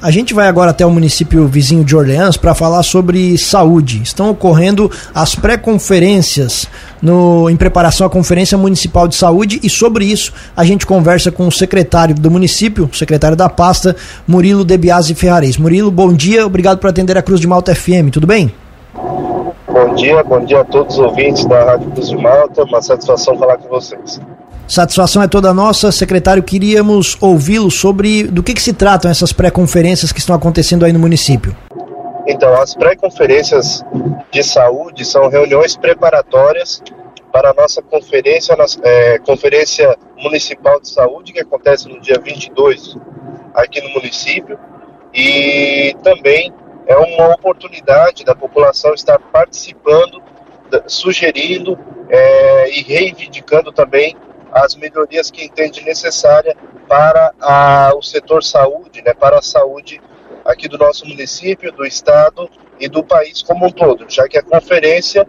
A gente vai agora até o município vizinho de Orleans para falar sobre saúde. Estão ocorrendo as pré-conferências em preparação à Conferência Municipal de Saúde e sobre isso a gente conversa com o secretário do município, secretário da pasta, Murilo Debiase Ferrares. Murilo, bom dia, obrigado por atender a Cruz de Malta FM, tudo bem? Bom dia, bom dia a todos os ouvintes da Rádio Cruz de Malta, uma satisfação falar com vocês. Satisfação é toda nossa. Secretário, queríamos ouvi-lo sobre do que, que se tratam essas pré-conferências que estão acontecendo aí no município. Então, as pré-conferências de saúde são reuniões preparatórias para a nossa conferência, é, Conferência Municipal de Saúde, que acontece no dia 22 aqui no município. E também é uma oportunidade da população estar participando, sugerindo é, e reivindicando também as melhorias que entende necessária para a, o setor saúde, né, para a saúde aqui do nosso município, do estado e do país como um todo, já que a conferência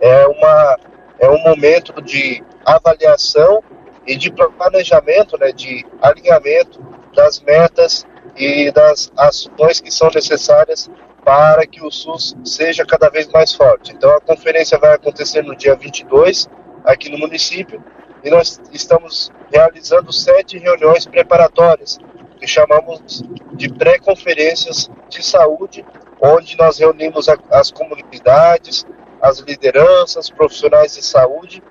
é, uma, é um momento de avaliação e de planejamento, né, de alinhamento das metas e das ações que são necessárias para que o SUS seja cada vez mais forte. Então a conferência vai acontecer no dia 22 aqui no município e nós estamos realizando sete reuniões preparatórias, que chamamos de pré-conferências de saúde, onde nós reunimos a, as comunidades, as lideranças, profissionais de saúde,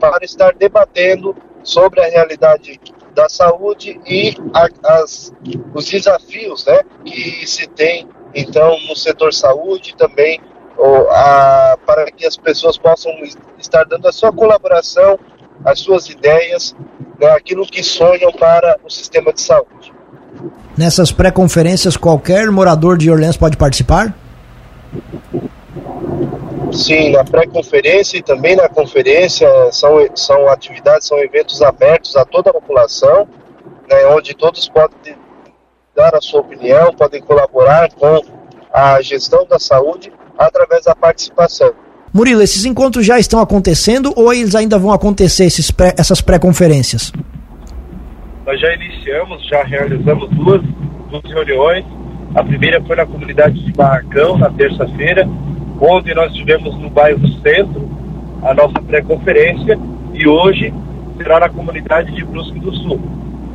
para estar debatendo sobre a realidade da saúde e a, as, os desafios né, que se tem, então, no setor saúde também, ou, a, para que as pessoas possam estar dando a sua colaboração as suas ideias, né, aquilo que sonham para o sistema de saúde. Nessas pré-conferências, qualquer morador de Orleans pode participar? Sim, na pré-conferência e também na conferência são, são atividades, são eventos abertos a toda a população, né, onde todos podem dar a sua opinião, podem colaborar com a gestão da saúde através da participação. Murilo, esses encontros já estão acontecendo ou eles ainda vão acontecer, esses pré, essas pré-conferências? Nós já iniciamos, já realizamos duas, duas reuniões. A primeira foi na comunidade de Barracão, na terça-feira, onde nós tivemos no bairro Centro a nossa pré-conferência e hoje será na comunidade de Brusque do Sul.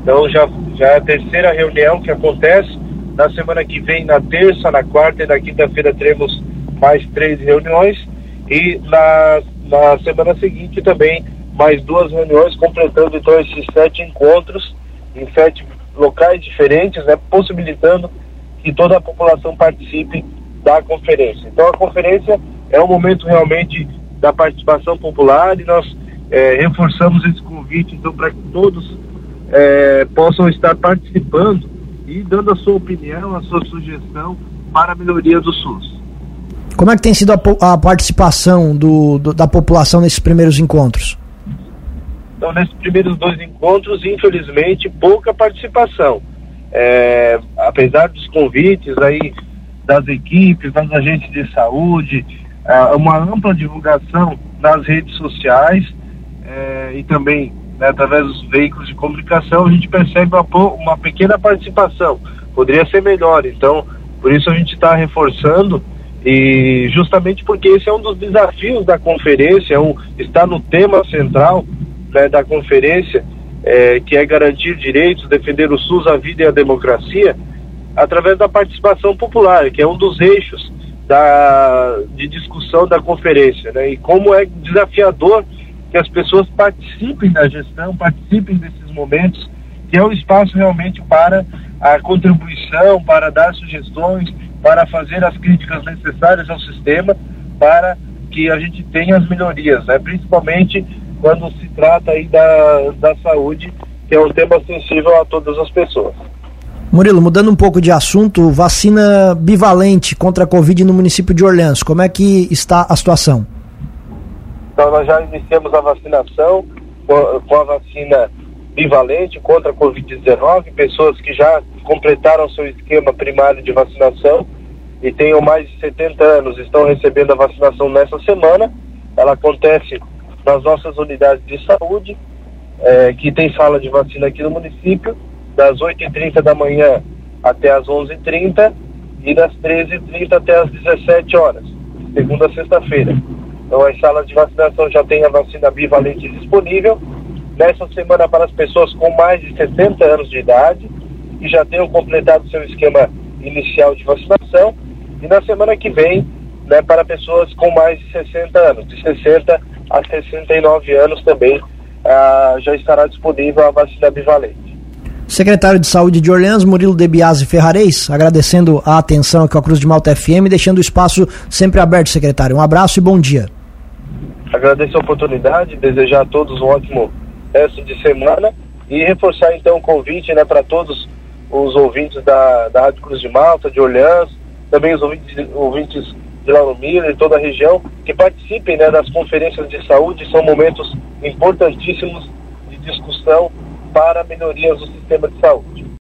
Então já, já é a terceira reunião que acontece. Na semana que vem, na terça, na quarta e na quinta-feira, teremos mais três reuniões e na, na semana seguinte também mais duas reuniões, completando então esses sete encontros em sete locais diferentes, né, possibilitando que toda a população participe da conferência. Então a conferência é um momento realmente da participação popular e nós é, reforçamos esse convite então para que todos é, possam estar participando e dando a sua opinião, a sua sugestão para a melhoria do SUS. Como é que tem sido a, a participação do, do, da população nesses primeiros encontros? Então, nesses primeiros dois encontros, infelizmente, pouca participação. É, apesar dos convites aí das equipes, das agentes de saúde, é, uma ampla divulgação nas redes sociais é, e também né, através dos veículos de comunicação, a gente percebe uma, uma pequena participação. Poderia ser melhor, então, por isso a gente está reforçando e justamente porque esse é um dos desafios da conferência, é um, está no tema central né, da conferência, é, que é garantir direitos, defender o SUS, a vida e a democracia, através da participação popular, que é um dos eixos da, de discussão da conferência. Né, e como é desafiador que as pessoas participem da gestão, participem desses momentos, que é um espaço realmente para a contribuição, para dar sugestões, para fazer as críticas necessárias ao sistema para que a gente tenha as melhorias, né? principalmente quando se trata aí da, da saúde, que é um tema sensível a todas as pessoas. Murilo, mudando um pouco de assunto, vacina bivalente contra a Covid no município de Orleans, como é que está a situação? Então, nós já iniciamos a vacinação com a vacina bivalente contra a Covid-19, pessoas que já completaram seu esquema primário de vacinação e tenham mais de 70 anos estão recebendo a vacinação nessa semana. Ela acontece nas nossas unidades de saúde, é, que tem sala de vacina aqui no município, das 8h30 da manhã até as 11h30 e das 13h30 até as 17 horas, segunda a sexta-feira. Então as salas de vacinação já têm a vacina bivalente disponível. Nessa semana para as pessoas com mais de 60 anos de idade e já tenham completado seu esquema inicial de vacinação. E na semana que vem, né, para pessoas com mais de 60 anos, de 60 a 69 anos também, ah, já estará disponível a vacina bivalente. Secretário de Saúde de Orleans, Murilo Debiase Ferrareis, agradecendo a atenção aqui ao Cruz de Malta FM, deixando o espaço sempre aberto, secretário. Um abraço e bom dia. Agradeço a oportunidade, desejar a todos um ótimo resto de semana e reforçar então o convite né, para todos os ouvintes da, da Rádio Cruz de Malta, de Orleans, também os ouvintes, ouvintes de Lauro Miller e toda a região, que participem né, das conferências de saúde, são momentos importantíssimos de discussão para melhorias do sistema de saúde.